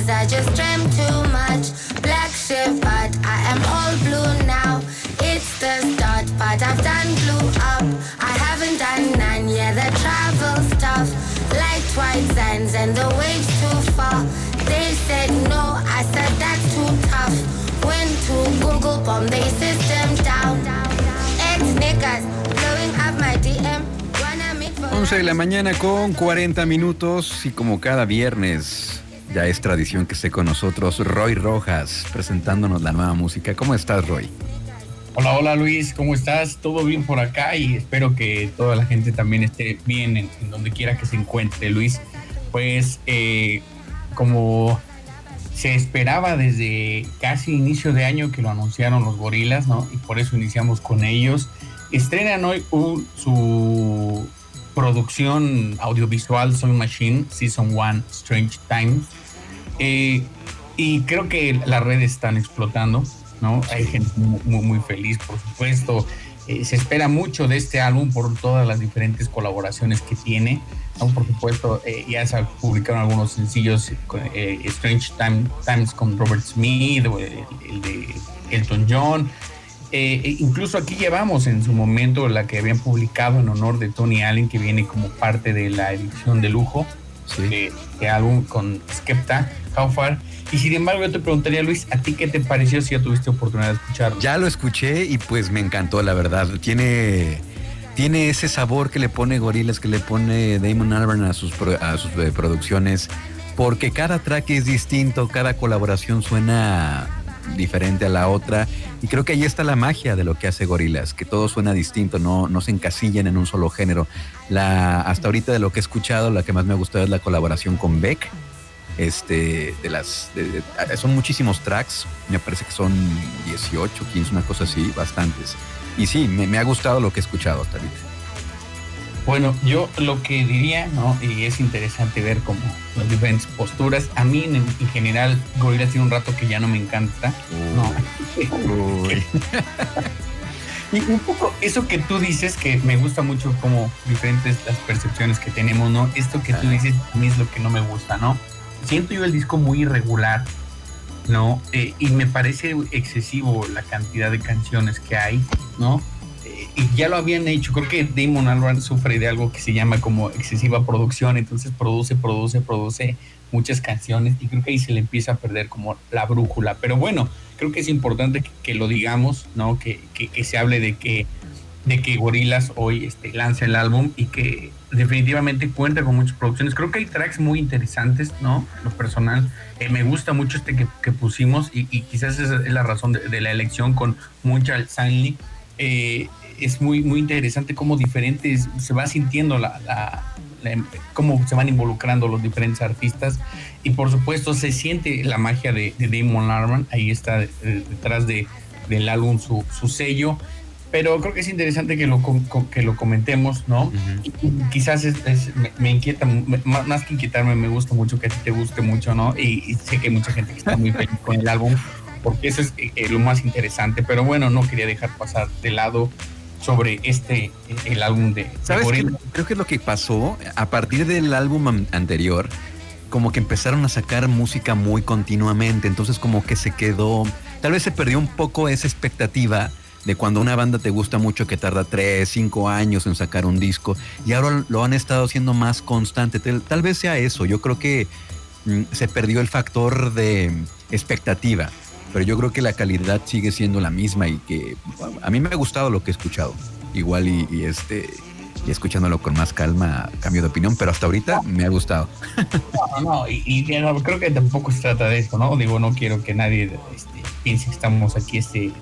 Cause I just dreamt too much. Black shift, but I am all blue now. It's the start, but I've done blue up. I haven't done none, yeah, the travel's tough. Like white sands and the waves too far. They said no, I said that's too tough. Went to Google, bomb they system down. Ex niggas blowing up my DM. 11 de la mañana con 40 minutos y como cada viernes ya es tradición que esté con nosotros Roy Rojas presentándonos la nueva música. ¿Cómo estás, Roy? Hola, hola Luis, ¿cómo estás? ¿Todo bien por acá? Y espero que toda la gente también esté bien en, donde quiera que se encuentre, Luis. Pues eh, como se esperaba desde casi inicio de año que lo anunciaron los gorilas, ¿no? Y por eso iniciamos con ellos. Estrenan hoy su producción audiovisual Soul Machine, Season 1, Strange Times eh, y creo que las redes están explotando, ¿no? Hay gente muy, muy, feliz, por supuesto. Eh, se espera mucho de este álbum por todas las diferentes colaboraciones que tiene. ¿no? Por supuesto, eh, ya se publicaron algunos sencillos, Strange Times con Robert Smith, el, de Elton John. Incluso aquí llevamos en su momento la que habían publicado en honor de Tony Allen, que viene como parte de la edición de lujo de, álbum con Skepta, How Far. Y sin embargo, yo te preguntaría, Luis, ¿a ti qué te pareció si ya tuviste oportunidad de escucharlo? Ya lo escuché y pues me encantó, la verdad. Tiene, tiene ese sabor que le pone Gorilas, que le pone Damon Albarn a sus, a sus eh, producciones, porque cada track es distinto, cada colaboración suena diferente a la otra. Y creo que ahí está la magia de lo que hace Gorilas, que todo suena distinto, no, no se encasillan en un solo género. La, hasta ahorita de lo que he escuchado, la que más me ha gustado es la colaboración con Beck. Este, de las, son muchísimos tracks, me parece que son 18, 15, una cosa así, bastantes. Y sí, me, me ha gustado lo que he escuchado hasta ahorita. Bueno, yo lo que diría, ¿no? Y es interesante ver como las diferentes posturas. A mí, en, general, Gorillaz tiene un rato que ya no me encanta. No. y un poco eso que tú dices, que me gusta mucho como diferentes las percepciones que tenemos, ¿no? Esto que tú dices a mí es lo que no me gusta, ¿no? Siento yo el disco muy irregular, ¿no? Eh, y me parece excesivo la cantidad de canciones que hay, ¿no? Y ya lo habían hecho. Creo que Damon Albarn sufre de algo que se llama como excesiva producción, entonces produce, produce, produce muchas canciones y creo que ahí se le empieza a perder como la brújula. Pero bueno, creo que es importante que, lo digamos, ¿no? Que, que, se hable de que de que Gorilas hoy este, lanza el álbum y que definitivamente cuenta con muchas producciones. Creo que hay tracks muy interesantes, ¿no? Lo personal, eh, me gusta mucho este que, pusimos y, quizás esa es la razón de, la elección con Munchal Stanley. Eh, es muy, muy interesante cómo diferentes, se va sintiendo la, cómo se van involucrando los diferentes artistas. Y por supuesto se siente la magia de, Damon Albarn, ahí está eh, detrás de, del álbum su, su, sello, pero creo que es interesante que lo, que lo comentemos, ¿no? quizás me, inquieta, más, que inquietarme, me gusta mucho que a ti te guste mucho, ¿no? Y, sé que hay mucha gente que está muy feliz con el álbum, porque eso es eh, lo más interesante, pero bueno, no quería dejar pasar de lado sobre este, el álbum de... ¿Sabes Creo que es lo que pasó. A partir del álbum anterior, como que empezaron a sacar música muy continuamente, entonces como que se quedó, tal vez se perdió un poco esa expectativa de cuando una banda te gusta mucho que tarda tres, cinco años en sacar un disco. Y ahora lo han estado haciendo más constante. Tal, vez sea eso, yo creo que mm, se perdió el factor de expectativa pero yo creo que la calidad sigue siendo la misma y que a mí me ha gustado lo que he escuchado. Igual y, este y escuchándolo con más calma cambio de opinión, pero hasta ahorita me ha gustado. No, no, y, creo que tampoco se trata de eso, ¿no? Digo, no quiero que nadie este, piense que estamos aquí este.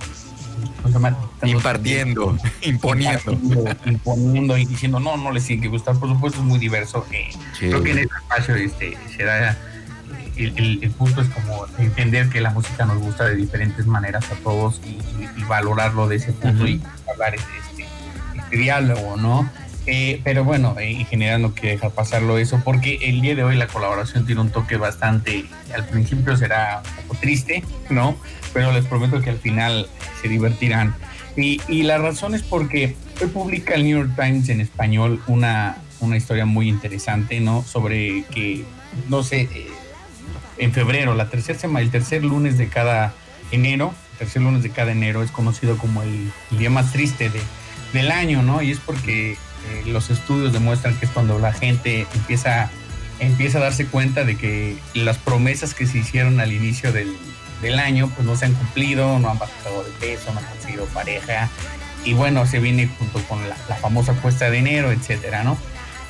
Impartiendo, imponiendo. imponiendo y diciendo, no, no les tiene que gustar. Por supuesto, es muy diverso. Eh, Creo que en este espacio este, se da. El, el, punto es como entender que la música nos gusta de diferentes maneras a todos y, valorarlo de ese punto y hablar este, este diálogo, ¿no? Eh, pero bueno, en general no quiero dejar pasarlo eso porque el día de hoy la colaboración tiene un toque bastante, al principio será un poco triste, ¿no? Pero les prometo que al final se divertirán. Y, y la razón es porque hoy publica el New York Times en español una, una historia muy interesante, ¿no? Sobre que, no sé, eh, en febrero, la tercera semana, el tercer lunes de cada enero, el tercer lunes de cada enero es conocido como el, día más triste de, del año, ¿no? Y es porque eh, los estudios demuestran que es cuando la gente empieza, empieza a darse cuenta de que las promesas que se hicieron al inicio del, año pues no se han cumplido, no han bajado de peso, no han conseguido pareja y bueno, se viene junto con la, famosa cuesta de enero, etcétera, ¿no?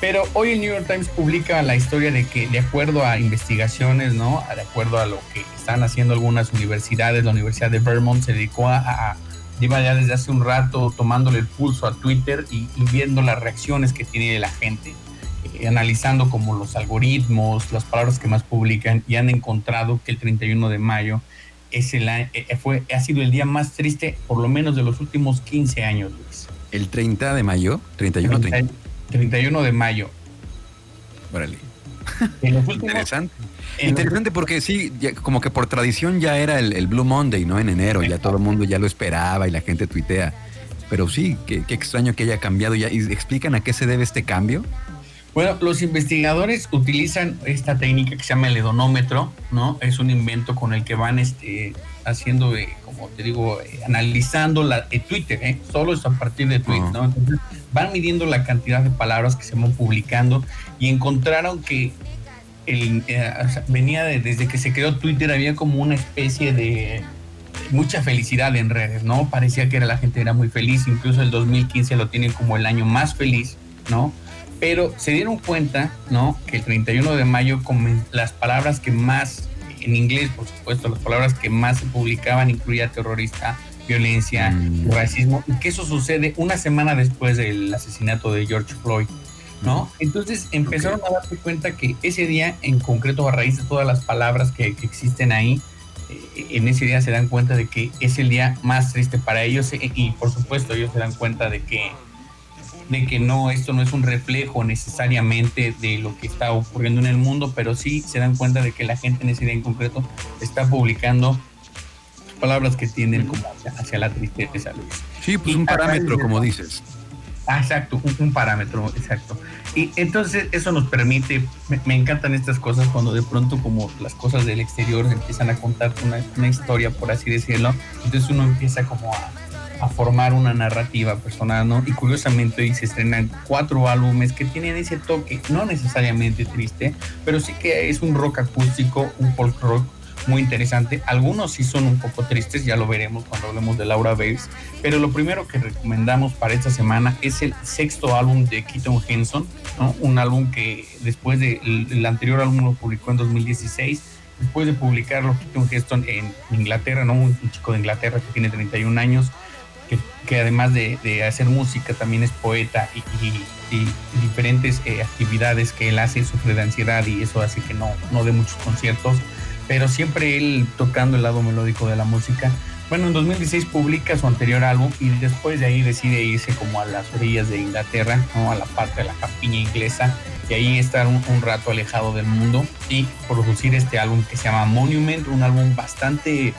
Pero hoy el New York Times publica la historia de que, de acuerdo a investigaciones, ¿no? De acuerdo a lo que están haciendo algunas universidades, la Universidad de Vermont se dedicó a lleva ya desde hace un rato tomándole el pulso a Twitter y, viendo las reacciones que tiene la gente, eh, analizando como los algoritmos, las palabras que más publican y han encontrado que el 31 de mayo es el, eh, fue, ha sido el día más triste por lo menos de los últimos 15 años, Luis. ¿El 30 de mayo? 31 30, 31 de mayo. Órale. Interesante. Interesante porque sí, como que por tradición ya era el, Blue Monday, ¿no? En enero, ya todo el mundo ya lo esperaba y la gente tuitea. Pero sí, qué, extraño que haya cambiado ya. ¿Y explican a qué se debe este cambio? Bueno, los investigadores utilizan esta técnica que se llama el hedonómetro, ¿no? Es un invento con el que van este, haciendo, eh, como te digo, eh, analizando la, eh, Twitter, ¿eh? Solo es a partir de Twitter, ¿no? Entonces van midiendo la cantidad de palabras que se van publicando y encontraron que eh, venía desde que se creó Twitter, había como una especie de mucha felicidad en redes, ¿no? Parecía que la gente era muy feliz, incluso el 2015 lo tienen como el año más feliz, ¿no? Pero se dieron cuenta, ¿no? Que el 31 de mayo las palabras que más, en inglés por supuesto, las palabras que más se publicaban incluía terrorista, violencia, mm. racismo, y que eso sucede una semana después del asesinato de George Floyd. ¿no? Entonces empezaron a darse cuenta que ese día, en concreto, a raíz de todas las palabras que, existen ahí, eh, en ese día se dan cuenta de que es el día más triste para ellos eh, y por supuesto ellos se dan cuenta de que de que no, esto no es un reflejo necesariamente de lo que está ocurriendo en el mundo, pero sí se dan cuenta de que la gente en ese día en concreto está publicando palabras que tienden como hacia, la tristeza, Sí, pues un parámetro, como dices. Ah, exacto, un, parámetro, exacto. Y entonces eso nos permite, me, encantan estas cosas cuando de pronto como las cosas del exterior empiezan a contar una, historia, por así decirlo, entonces uno empieza como a, formar una narrativa personal, ¿no? Y curiosamente hoy se estrenan cuatro álbumes que tienen ese toque, no necesariamente triste, pero sí que es un rock acústico, un folk rock muy interesante. Algunos sí son un poco tristes, ya lo veremos cuando hablemos de Laura Bates. Pero lo primero que recomendamos para esta semana es el sexto álbum de Keaton Henson, un álbum que después del el anterior álbum lo publicó en 2016. Después de publicarlo, Keaton Henson en Inglaterra, ¿no? un, chico de Inglaterra que tiene 31 años, que, además de, hacer música también es poeta y, diferentes eh, actividades que él hace, sufre de ansiedad y eso hace que no, no dé muchos conciertos pero siempre él tocando el lado melódico de la música. Bueno, en 2016 publica su anterior álbum y después de ahí decide irse como a las orillas de Inglaterra, ¿no? a la parte de la campiña inglesa, y ahí estar un, rato alejado del mundo y producir este álbum que se llama Monument, un álbum bastante eh,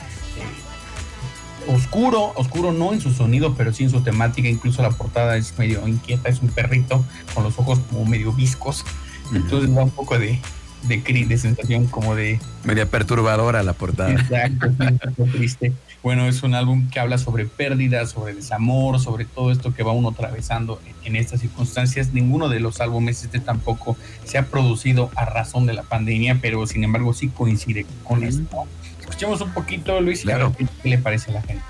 oscuro, oscuro no en su sonido, pero sí en su temática, incluso la portada es medio inquieta, es un perrito con los ojos como medio viscos, entonces da un poco de, de, de sensación como de... Media perturbadora la portada. Exacto, triste. Bueno, es un álbum que habla sobre pérdidas, sobre desamor, sobre todo esto que va uno atravesando en, estas circunstancias. Ninguno de los álbumes este tampoco se ha producido a razón de la pandemia, pero sin embargo sí coincide con esto. Escuchemos un poquito, Luis, claro. qué le parece a la gente.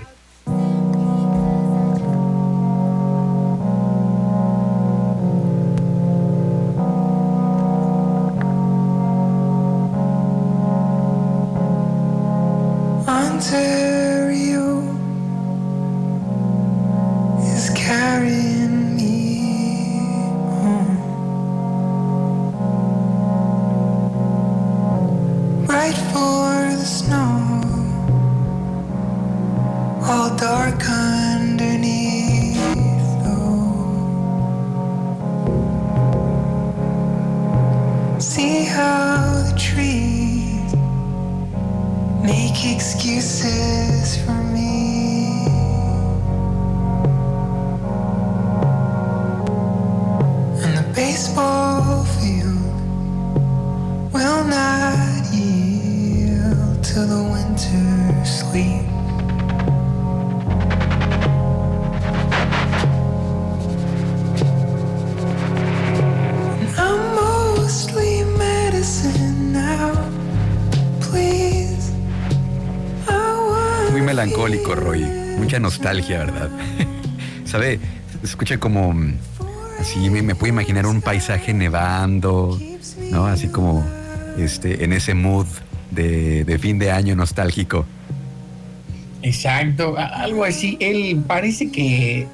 Excuses Mucha nostalgia, ¿verdad? ¿Sabe? Escucha como. mm, Así me, me puedo imaginar un paisaje nevando, ¿no? Así como este, en ese mood de, de fin de año nostálgico. Exacto, algo así. Él parece que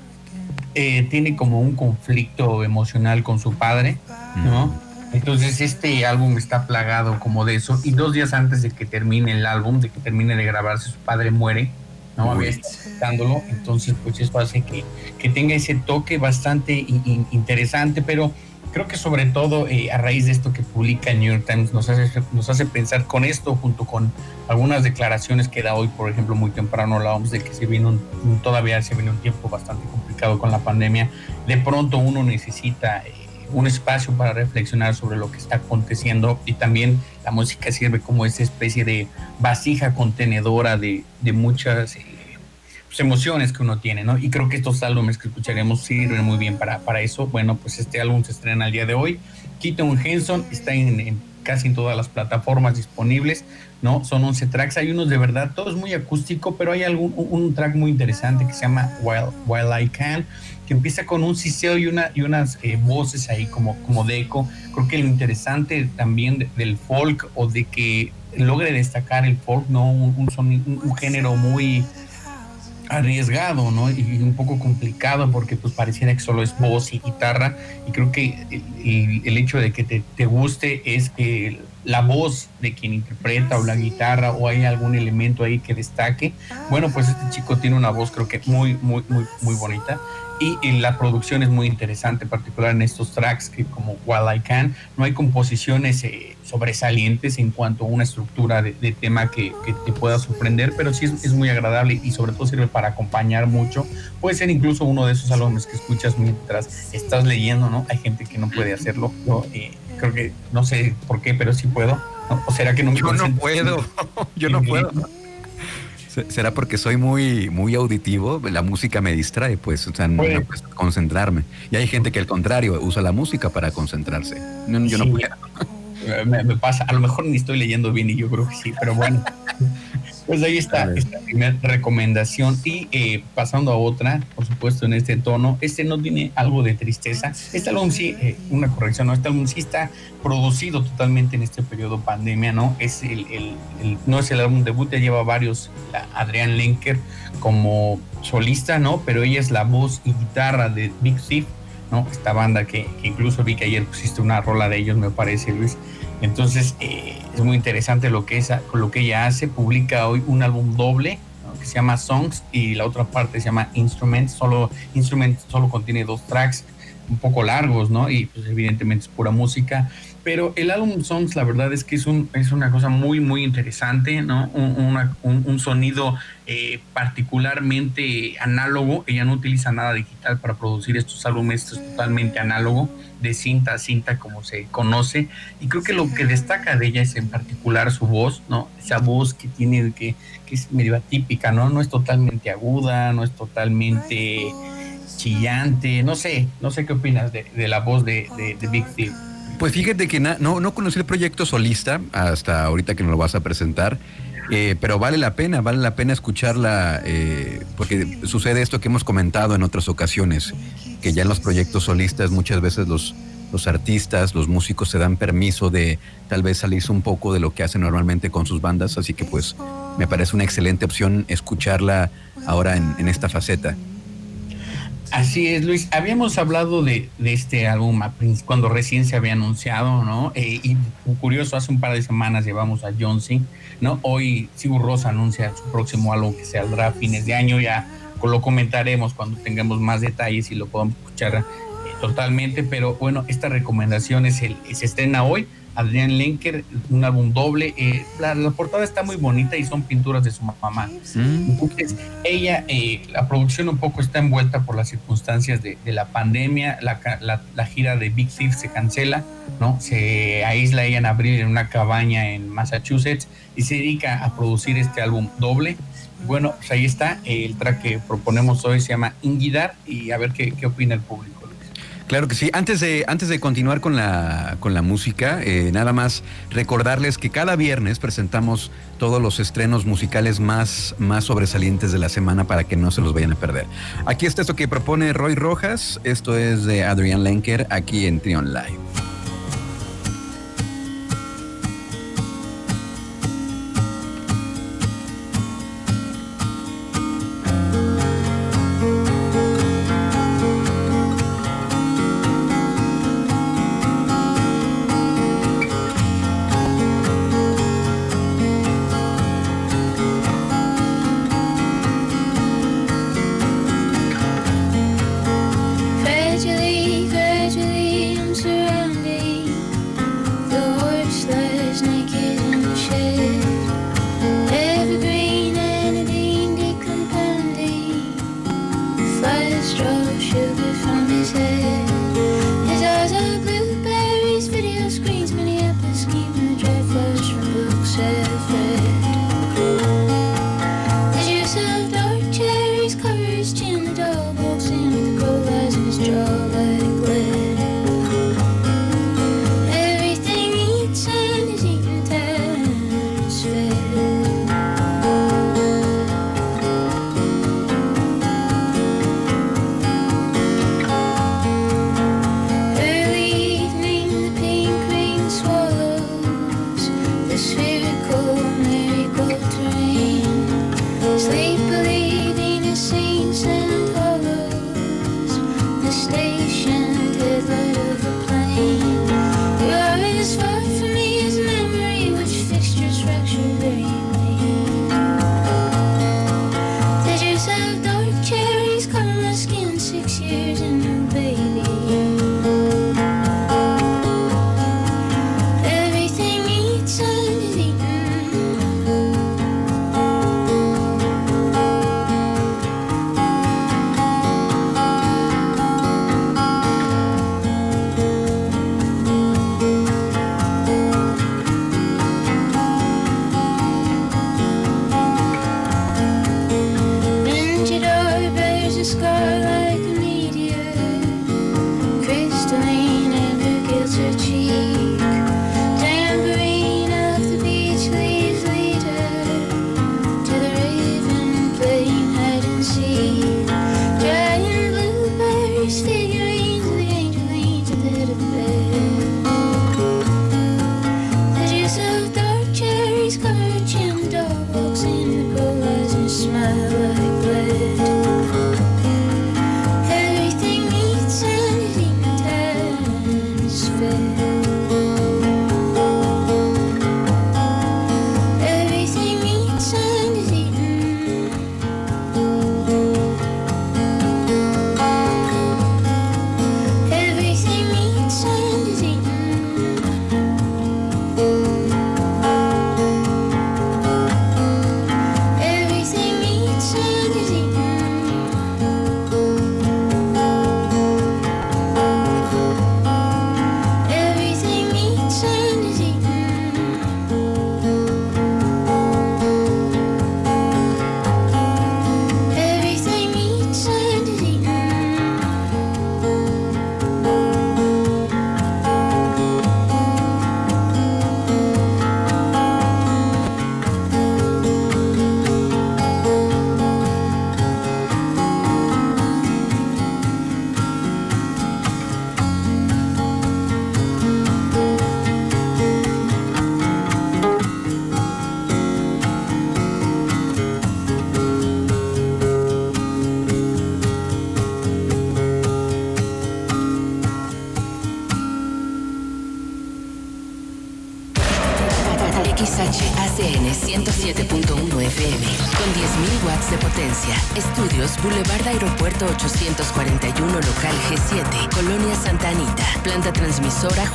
eh, tiene como un conflicto emocional con su padre, ¿no? Entonces este álbum está plagado como de eso. Y dos días antes de que termine el álbum, de que termine de grabarse, su padre muere, ¿no? Uy. Había estado escuchándolo. Entonces, pues eso hace que, que tenga ese toque bastante in- in- interesante, pero creo que sobre todo eh, a raíz de esto que publica el New York Times nos hace, nos hace pensar con esto junto con algunas declaraciones que da hoy, por ejemplo, muy temprano hablábamos de que se viene un, un- todavía se viene un tiempo bastante complicado con la pandemia. De pronto uno necesita eh, un espacio para reflexionar sobre lo que está aconteciendo y también la música sirve como esa especie de vasija contenedora de, muchas eh, pues, emociones que uno tiene, ¿no? Y creo que estos álbumes que escucharemos sirven muy bien para, para eso. Bueno, pues este álbum se estrena el día de hoy. Keaton Henson está en, en casi en todas las plataformas disponibles, ¿no? Son 11 tracks, hay unos de verdad, todo es muy acústico, pero hay algún, un, un track muy interesante que se llama While, While I Can, que empieza con un siseo y, una, y unas eh, voces ahí como, como de eco. Creo que lo interesante también de- del folk o de que logre destacar el folk, ¿no? Un, un, género muy arriesgado, ¿no? Y un poco complicado porque pues pareciera que solo es voz y guitarra y creo que el- el hecho de que te, te guste es que la voz de quien interpreta o la guitarra o hay algún elemento ahí que destaque. Bueno, pues este chico tiene una voz creo que muy, muy, muy, muy bonita y, y la producción es muy interesante, en particular en estos tracks que como While I Can, no hay composiciones eh, sobresalientes en cuanto a una estructura de, de tema que, que te pueda sorprender, pero sí es, es muy agradable y sobre todo sirve para acompañar mucho. Puede ser incluso uno de esos álbumes que escuchas mientras estás leyendo, ¿no? Hay gente que no puede hacerlo. Yo eh, creo que no sé por qué, pero sí puedo. ¿no? ¿O será que no me Yo no puedo, yo no puedo. Se- ¿Será porque soy muy, muy auditivo? La música me distrae, pues, o sea, no Puede. me cuesta concentrarme. Y hay gente que al contrario usa la música para concentrarse. No, yo no puedo. Eh, me, me pasa, a lo mejor ni estoy leyendo bien y yo creo que sí, pero bueno. Pues ahí está esta primera recomendación y eh, pasando a otra, por supuesto en este tono, este no tiene algo de tristeza, este álbum sí, eh, una corrección, no, este álbum sí está producido totalmente en este periodo pandemia, ¿no? Es el, el- el- no es el álbum debut, ya lleva varios, la Adrián Lenker como solista, ¿no? Pero ella es la voz y guitarra de Big Thief, ¿no? Esta banda que, que incluso vi que ayer pusiste una rola de ellos, me parece, Luis. Entonces, eh, es muy interesante lo que, esa, lo que ella hace. Publica hoy un álbum doble que se llama Songs y la otra parte se llama Instruments. Solo, Instruments solo contiene dos tracks un poco largos, ¿no? Y pues evidentemente es pura música. Pero el álbum Songs, la verdad es que es, un, es una cosa muy, muy interesante, ¿no? Un, una- un- un sonido eh, particularmente análogo. Ella no utiliza nada digital para producir estos álbumes, esto es totalmente análogo, de cinta a cinta, como se conoce. Y creo que lo que destaca de ella es en particular su voz, ¿no? Esa voz que tiene, que, que es medio atípica, ¿no? No es totalmente aguda, no es totalmente chillante, no sé, no sé qué opinas de, de la voz de, de, de Big Thief. Pues fíjate que no, no conocí el proyecto solista hasta ahorita que nos lo vas a presentar, eh, pero vale la pena, vale la pena escucharla, eh, porque sucede esto que hemos comentado en otras ocasiones, que ya en los proyectos solistas muchas veces los, los artistas, los músicos se dan permiso de tal vez salirse un poco de lo que hacen normalmente con sus bandas, así que pues me parece una excelente opción escucharla ahora en esta faceta. Así es, Luis. Habíamos hablado de, de este álbum cuando recién se había anunciado, ¿no? Eh, y curioso, hace un par de semanas llevamos a John C., ¿no? Hoy Sigur Rosa anuncia su próximo álbum que saldrá a fines de año. Ya lo comentaremos cuando tengamos más detalles y lo podamos escuchar eh, totalmente. Pero bueno, esta recomendación es el, se estrena hoy Adrián Lenker, un álbum doble. Eh, la, portada está muy bonita y son pinturas de su mamá. Mm. Entonces, ella, eh, la producción un poco está envuelta por las circunstancias de, la pandemia. La, gira de Big Thief se cancela, ¿no? Se aísla ella en abril en una cabaña en Massachusetts y se dedica a producir este álbum doble. Bueno, pues ahí está. El track que proponemos hoy se llama Inguidar y a ver qué, qué opina el público. Claro que sí. Antes de, antes de continuar con la, con la música, eh, nada más recordarles que cada viernes presentamos todos los estrenos musicales más, más sobresalientes de la semana para que no se los vayan a perder. Aquí está esto que propone Roy Rojas. Esto es de Adrian Lenker aquí en Trion Live.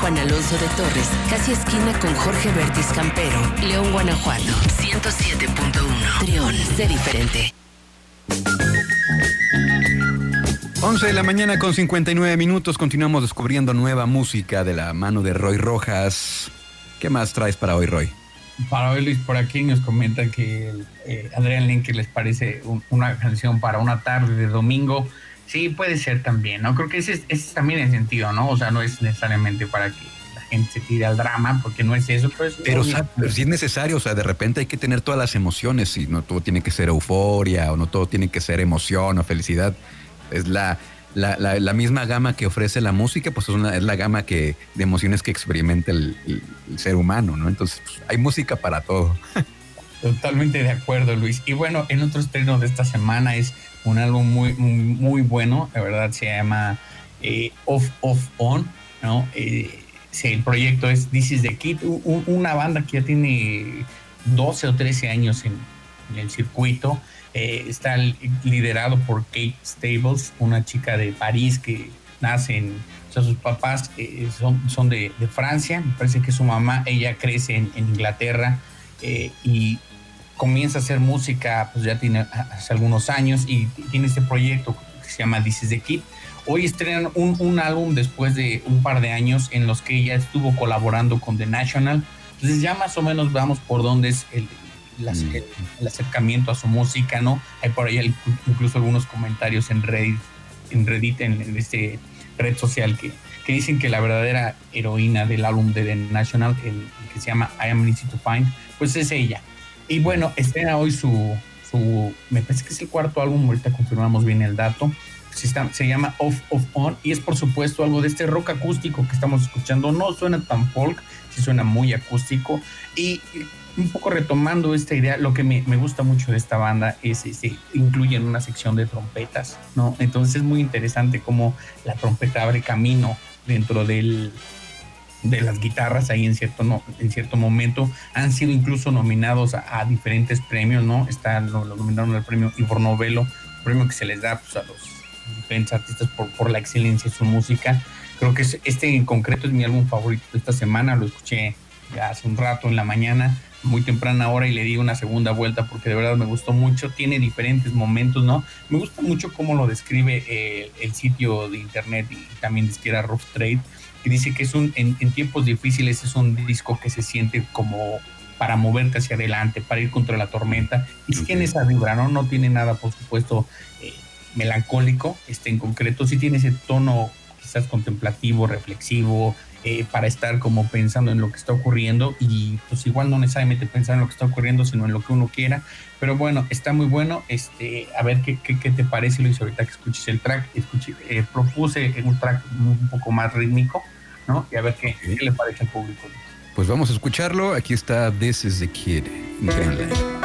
Juan Alonso de Torres, casi esquina con Jorge Bertis Campero, León, Guanajuato. 107.1. Trión, sé diferente. 11 de la mañana con 59 minutos. Continuamos descubriendo nueva música de la mano de Roy Rojas. ¿Qué más traes para hoy, Roy? Para hoy, Luis, por aquí nos comentan que eh, Adrián Lenker les parece un- una canción para una tarde de domingo. Sí, puede ser también, ¿no? Creo que ese es, ese es también el sentido, ¿no? O sea, no es necesariamente para que la gente se tire al drama, porque no es eso, pero es Pero, sí es necesario, o sea, de repente hay que tener todas las emociones y no todo tiene que ser euforia o no todo tiene que ser emoción o felicidad. Es la, la, la- la misma gama que ofrece la música, pues es, una- es la gama que, de emociones que experimenta el, el- el ser humano, ¿no? Entonces, pues, hay música para todo. Totalmente de acuerdo, Luis. Y bueno, el otro estreno de esta semana es un álbum muy, muy, bueno. La verdad se llama eh, Off, Off, On, ¿no? Eh, el proyecto es This is the Kid, u- u- una banda que ya tiene 12 o 13 años en, el circuito. Eh, está li- liderado por Kate Stables, una chica de París que nace en. Sus papás eh, son, son de, Francia. Me parece que su mamá, ella crece en, Inglaterra y comienza a hacer música, pues ya tiene hace algunos años y tiene este proyecto que se llama This is the Kid. Hoy estrenan un, un álbum después de un par de años en los que ella estuvo colaborando con The National. Entonces ya más o menos vamos por dónde es el, el ace- el- el acercamiento a su música, ¿no? Hay por ahí incluso algunos comentarios en Reddit, en Reddit, en, en este red social que, que dicen que la verdadera heroína del álbum de The National, el, el que se llama I Am Easy to Find, pues es ella. Y bueno, estrena hoy su, su, me parece que es el cuarto álbum, ahorita confirmamos bien el dato, se, llama Off Off On y es por supuesto algo de este rock acústico que estamos escuchando, no suena tan folk, sí suena muy acústico. Y un poco retomando esta idea, lo que me, me gusta mucho de esta banda es este, incluyen una sección de trompetas, ¿no? Entonces es muy interesante cómo la trompeta abre camino dentro del, de las guitarras ahí en cierto, no, en cierto momento. Han sido incluso nominados a, diferentes premios, ¿no? Está, lo, lo nominaron al premio Ivor Novello, premio que se les da pues, a los diferentes artistas por, por la excelencia de su música. Creo que es- este en concreto es mi álbum favorito de esta semana, lo escuché ya hace un rato en la mañana, muy temprana hora y le di una segunda vuelta porque de verdad me gustó mucho, tiene diferentes momentos, ¿no? Me gusta mucho cómo lo describe eh, el sitio de internet y también disquera Rough Trade, que dice que es un, en, en tiempos difíciles es un disco que se siente como para moverte hacia adelante, para ir contra la tormenta. Y sí tiene esa vibra, ¿no? No tiene nada, por supuesto, eh, melancólico, este en concreto, sí tiene ese tono quizás contemplativo, reflexivo, eh, para estar como pensando en lo que está ocurriendo y pues igual no necesariamente pensar en lo que está ocurriendo, sino en lo que uno quiera. Pero bueno, está muy bueno. Este, a ver qué, qué, qué te parece, Luis, ahorita que escuches el track. Escuché, eh, propuse un track un poco más rítmico, ¿no? Y a ver qué, qué le parece al público. Pues vamos a escucharlo. Aquí está This is the Kid. en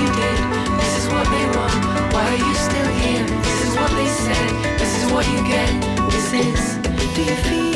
you did, this is what they want. Why are you still here? This is what they said, this is what you get, this is. Do you feel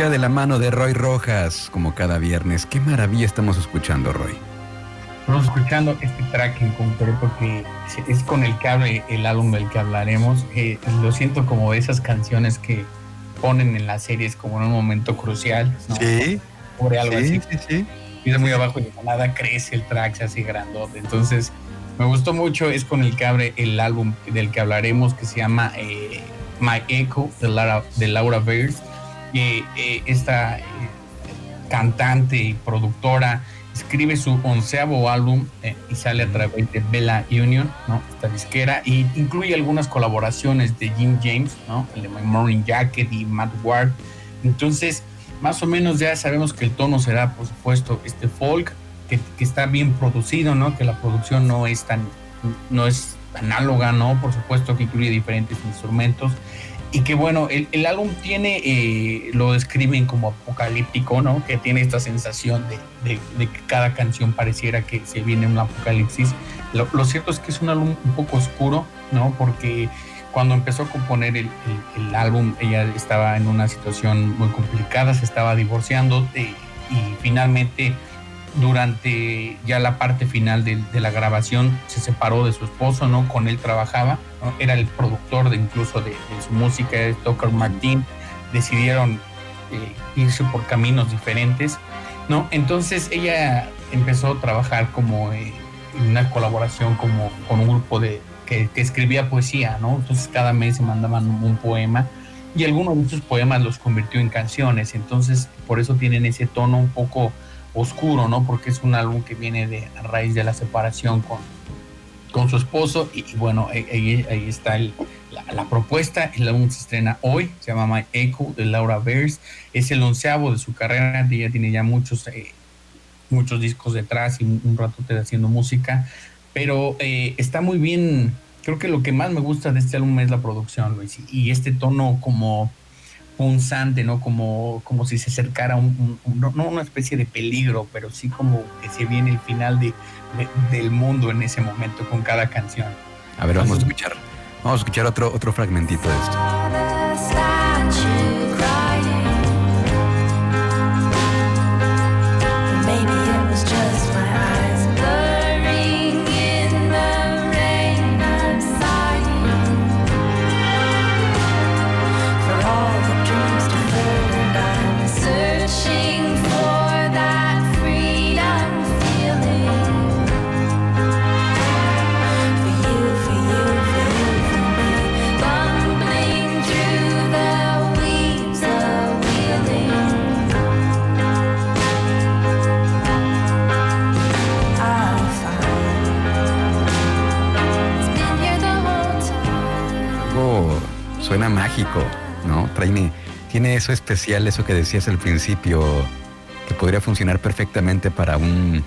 música de la mano de Roy Rojas, como cada viernes. Qué maravilla estamos escuchando, Roy. Estamos escuchando este track en concreto que es- con el que abre el álbum del que hablaremos. Eh, lo siento como esas canciones que ponen en las series como en un momento crucial. ¿no? Sobre algo así. sí, sí. empieza muy abajo y de nada crece el track, se hace grandote. Entonces, me gustó mucho, es con el que abre el álbum del que hablaremos, que se llama eh, My Echo, de Laura, de Laura Bears. Y eh, esta eh, cantante y productora escribe su onceavo álbum eh, y sale a través de Bella Union, ¿no? esta disquera, y incluye algunas colaboraciones de Jim James, ¿no? el de My Morning Jacket y Matt Ward. Entonces, más o menos ya sabemos que el tono será, por supuesto, este folk, que, que está bien producido, ¿no? Que la producción no es tan, no es análoga, ¿no? Por supuesto que incluye diferentes instrumentos. Y que bueno, el, el álbum tiene, eh, lo describen como apocalíptico, ¿no? Que tiene esta sensación de, de- que cada canción pareciera que se viene un apocalipsis. Lo, lo cierto es que es un álbum un poco oscuro, ¿no? Porque cuando empezó a componer el, el- el álbum, ella estaba en una situación muy complicada, se estaba divorciando eh, y finalmente durante ya la parte final de, de la grabación se separó de su esposo, ¿no? Con él trabajaba, ¿no? era el productor de incluso de, de su música, es Tucker Martin, decidieron eh, irse por caminos diferentes, ¿no? Entonces ella empezó a trabajar como eh, en una colaboración como con un grupo de que, que escribía poesía, ¿no? Entonces cada mes se mandaban un, un poema y algunos de esos poemas los convirtió en canciones, entonces por eso tienen ese tono un poco oscuro, ¿no? Porque es un álbum que viene de a raíz de la separación con, con su esposo y, bueno, ahí, está el- la, propuesta. El álbum se estrena hoy, se llama My Echo de Laura Bears. Es el onceavo de su carrera, ella tiene ya muchos, eh, muchos discos detrás y un, un ratote haciendo música, pero eh, está muy bien. Creo que lo que más me gusta de este álbum es la producción, Luis, y este tono como punzante, ¿no? Como, como si se acercara un, un- un- no, no una especie de peligro, pero sí como que se viene el final de, de- del mundo en ese momento con cada canción. A ver, vamos a escuchar. Vamos a escuchar otro, otro fragmentito de esto. Eso especial, eso que decías al principio, que podría funcionar perfectamente para un,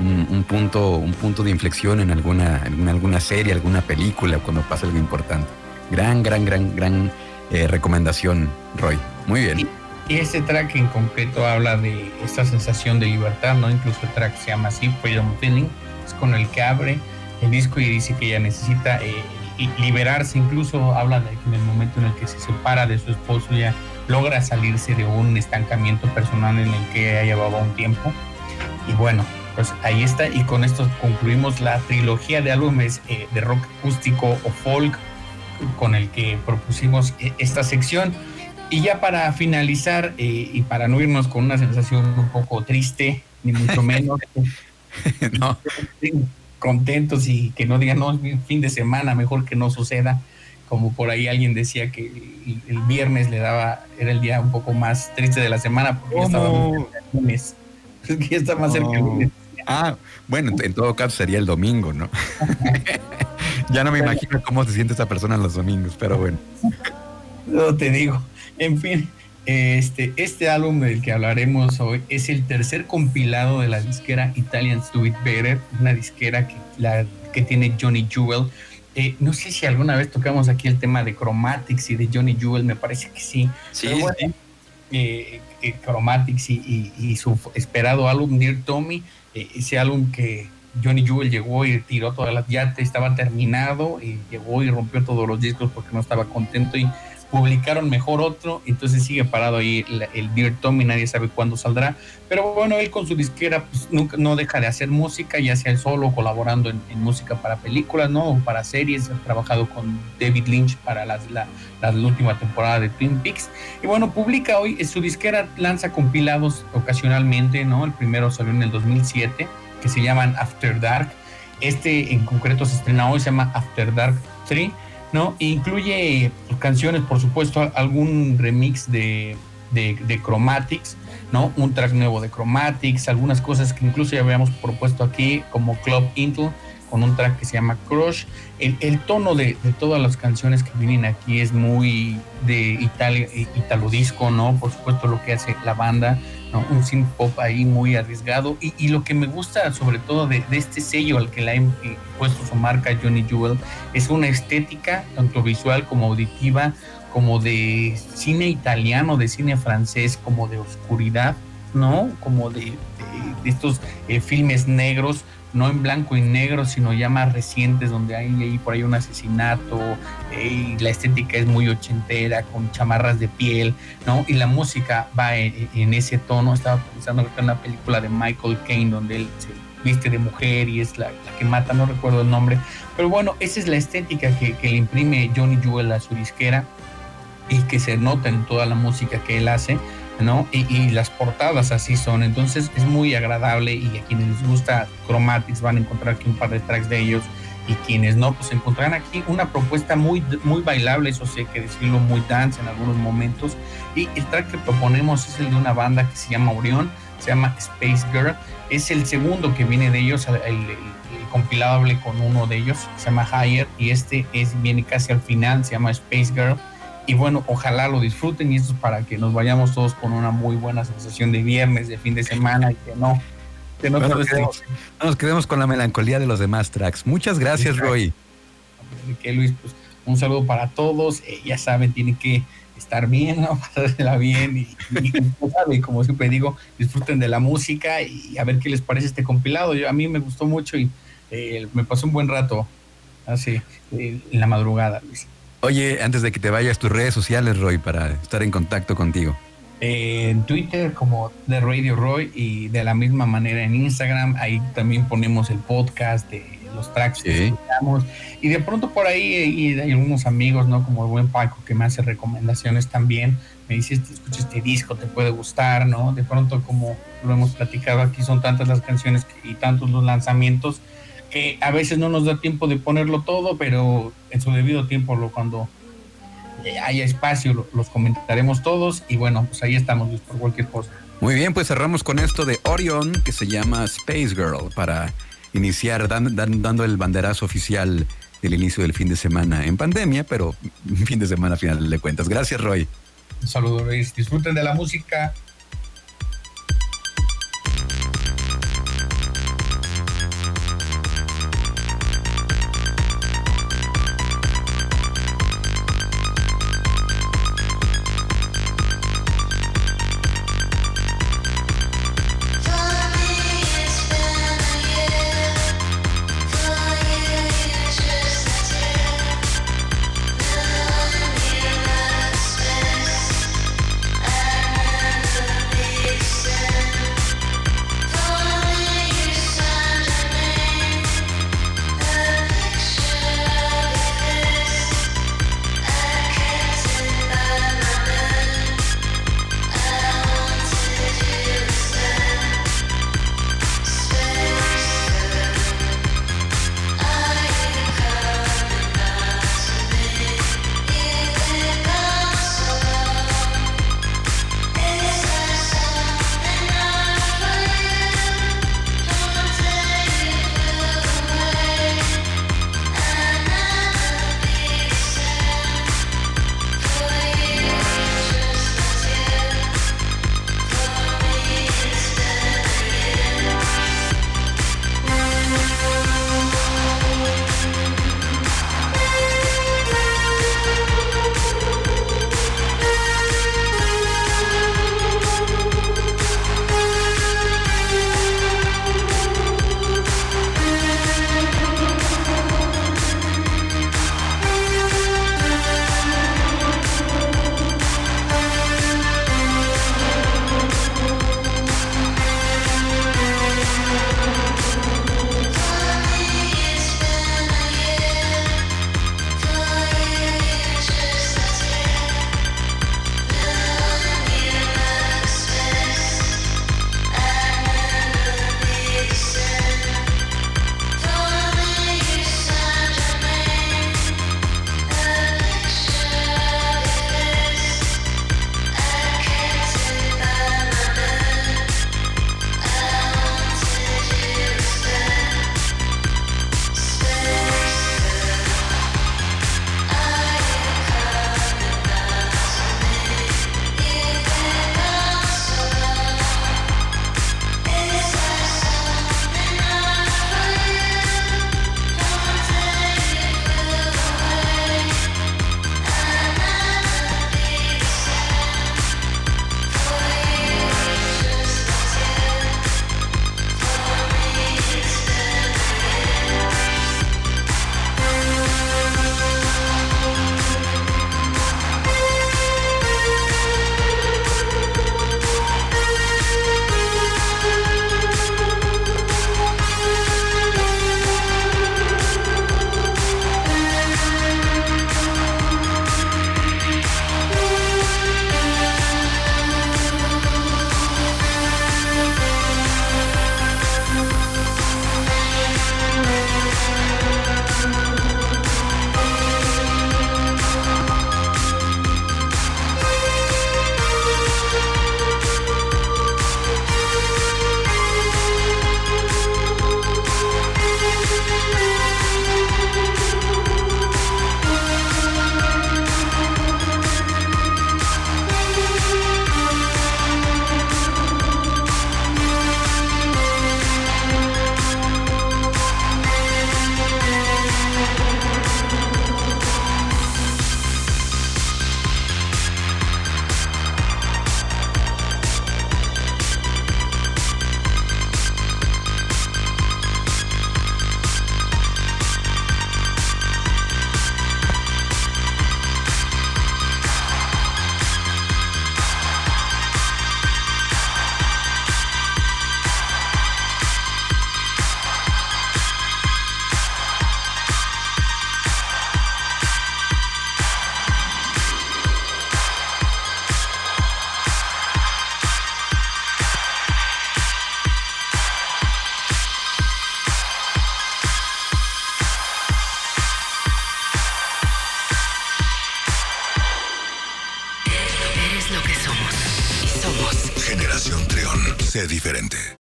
un, un punto, un punto de inflexión en alguna, en alguna serie, alguna película, cuando pasa algo importante. Gran, gran, gran, gran eh, recomendación, Roy. Muy bien. Y este track en concreto habla de esta sensación de libertad, ¿no? Incluso el track se llama así, Freedom Feeling, es con el que abre el disco y dice que ella necesita eh, li- liberarse, incluso habla de que en el momento en el que se separa de su esposo ya logra salirse de un estancamiento personal en el que ya llevaba un tiempo. Y bueno, pues ahí está, y con esto concluimos la trilogía de álbumes eh, de rock acústico o folk con el que propusimos eh, esta sección. Y ya para finalizar eh, y para no irnos con una sensación un poco triste, ni mucho menos, no, contentos y que no digan, no, fin de semana, mejor que no suceda. Como por ahí alguien decía que el, el viernes le daba, era el día un poco más triste de la semana porque ya estaba muy cerca del lunes. Es que ya está más cerca del lunes. Ah, bueno, en- en todo caso sería el domingo, ¿no? ya no me imagino cómo se siente esa persona los domingos, pero bueno. No te digo. En fin, este, este álbum del que hablaremos hoy es el tercer compilado de la disquera Italian Do It Better, una disquera que, la, que tiene Johnny Jewel. Eh, no sé si alguna vez tocamos aquí el tema de Chromatics y de Johnny Jewel, me parece que sí. Sí, Pero bueno, eh, eh, Chromatics y, y- y su esperado álbum Dear Tommy, ese álbum que Johnny Jewel llegó y tiró todas las, ya estaba terminado y llegó y rompió todos los discos porque no estaba contento y publicaron mejor otro, entonces sigue parado ahí el, el Dear Tommy, nadie sabe cuándo saldrá, pero bueno, él con su disquera pues, nunca, no deja de hacer música, ya sea él solo colaborando en, en música para películas, ¿no? O para series, ha trabajado con David Lynch para las- la, la última temporada de Twin Peaks, y bueno, publica hoy, eh, su disquera lanza compilados ocasionalmente, ¿no? El primero salió en el 2007, que se llaman After Dark. Este en concreto se estrena hoy, se llama After Dark 3, ¿no? Incluye pues, canciones, por supuesto, algún remix de, de, Chromatics, ¿no? Un track nuevo de Chromatics, algunas cosas que incluso ya habíamos propuesto aquí, como Club Intel, con un track que se llama Crush. El, el tono de, de todas las canciones que vienen aquí es muy de italo disco, ¿no? Por supuesto, lo que hace la banda, ¿no? Un synth pop ahí muy arriesgado. Y, lo que me gusta, sobre todo, de, de este sello al que le ha eh, puesto su marca Johnny Jewel, es una estética, tanto visual como auditiva, como de cine italiano, de cine francés, como de oscuridad, ¿no? Como de estos eh, filmes negros, no en blanco y negro, sino ya más recientes, donde hay, por ahí un asesinato, eh, y la estética es muy ochentera, con chamarras de piel, ¿no? Y la música va en, en ese tono. Estaba pensando en la película de Michael Caine, donde él se viste de mujer y es la, que mata, no recuerdo el nombre. Pero bueno, esa es la estética que, que le imprime Johnny Jewel a su disquera y que se nota en toda la música que él hace, ¿no? Y, y las portadas así son, entonces es muy agradable y a quienes les gusta Chromatics van a encontrar aquí un par de tracks de ellos y quienes no, pues encontrarán aquí una propuesta muy, muy bailable, eso sí hay que decirlo, muy dance en algunos momentos. Y el track que proponemos es el de una banda que se llama Orión, se llama Space Girl, es el segundo que viene de ellos, el, el- el compilable con uno de ellos, se llama Higher, y este es, viene casi al final, se llama Space Girl. Y bueno, ojalá lo disfruten y esto es para que nos vayamos todos con una muy buena sensación de viernes, de fin de semana y que no, que no No todo nos, quedemos, no nos quedemos con la melancolía de los demás tracks. Muchas gracias, Exacto. Roy. que Luis, pues un saludo para todos. Eh, ya saben, tienen que estar bien, ¿no? Pasársela bien y, y, como saben, como siempre digo, disfruten de la música y a ver qué les parece este compilado. Yo, a mí me gustó mucho y eh, me pasó un buen rato así eh, en la madrugada, Luis. Oye, antes de que te vayas, tus redes sociales, Roy, para estar en contacto contigo. Eh, en Twitter como de Radio Roy y de la misma manera en Instagram. Ahí también ponemos el podcast de los tracks que escuchamos. Y de pronto por ahí y hay algunos amigos, ¿no? Como el buen Paco que me hace recomendaciones también. Me dice, "Este, escucha este disco, te puede gustar, ¿no? De pronto como lo hemos platicado aquí, son tantas las canciones y tantos los lanzamientos que a veces no nos da tiempo de ponerlo todo, pero en su debido tiempo, lo, cuando eh, haya espacio, lo- los comentaremos todos. Y bueno, pues ahí estamos, Luis, por cualquier cosa. Muy bien, pues cerramos con esto de Orion, que se llama Space Girl, para iniciar dan- dan- dando el banderazo oficial del inicio del fin de semana en pandemia, pero fin de semana final de cuentas. Gracias, Roy. Un saludo, Luis. Disfruten de la música.